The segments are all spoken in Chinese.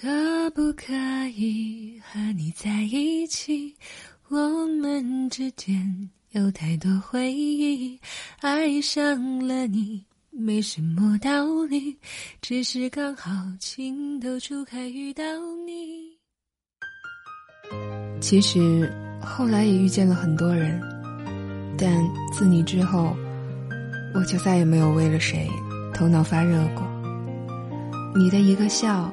可不可以和你在一起？我们之间有太多回忆，爱上了你没什么道理，只是刚好情窦初开遇到你。其实后来也遇见了很多人，但自你之后，我就再也没有为了谁头脑发热过。你的一个笑。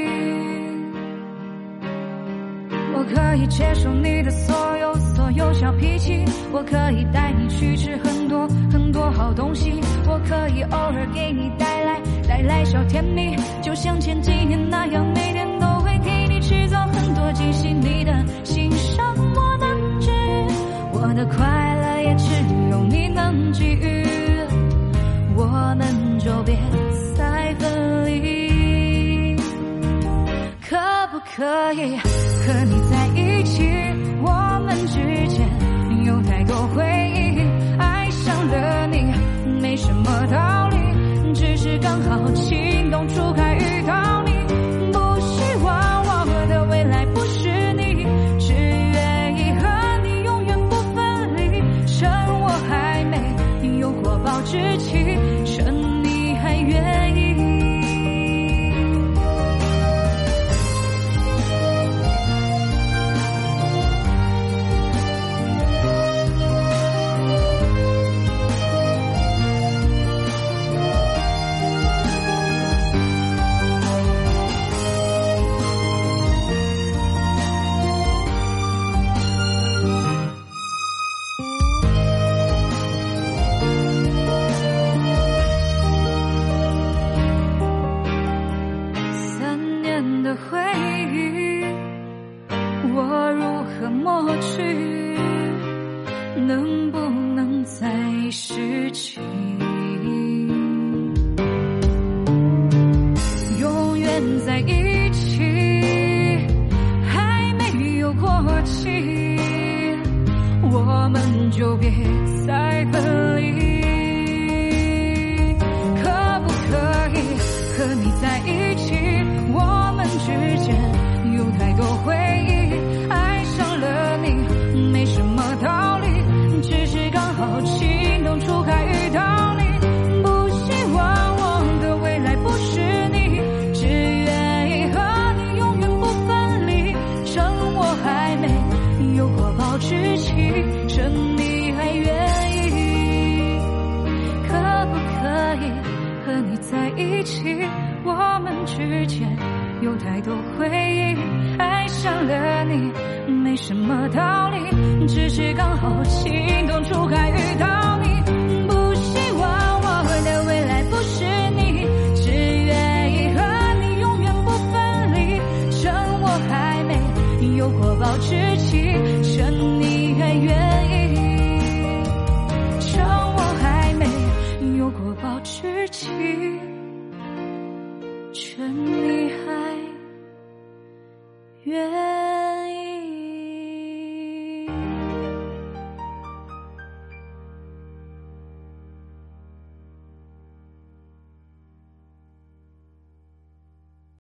我可以接受你的所有所有小脾气，我可以带你去吃很多很多好东西，我可以偶尔给你带来带来小甜蜜，就像前几年那样，每天都会替你制造很多惊喜。你的欣赏我能治愈，我的快乐也只有你能给予，我们就别再分离，可不可以？和你有太多回忆。爱上了你，没什么道理，只是刚好情窦初开遇到你。不希望我的未来不是你，只愿意和你永远不分离。趁我还没有过保质期，我如何抹去能不能再拾起永远在一起还没有过期我们就别再分离过保质期，趁你还愿意，可不可以和你在一起？我们之间有太多回忆，爱上了你没什么道理，只是刚好情痴情，趁你还愿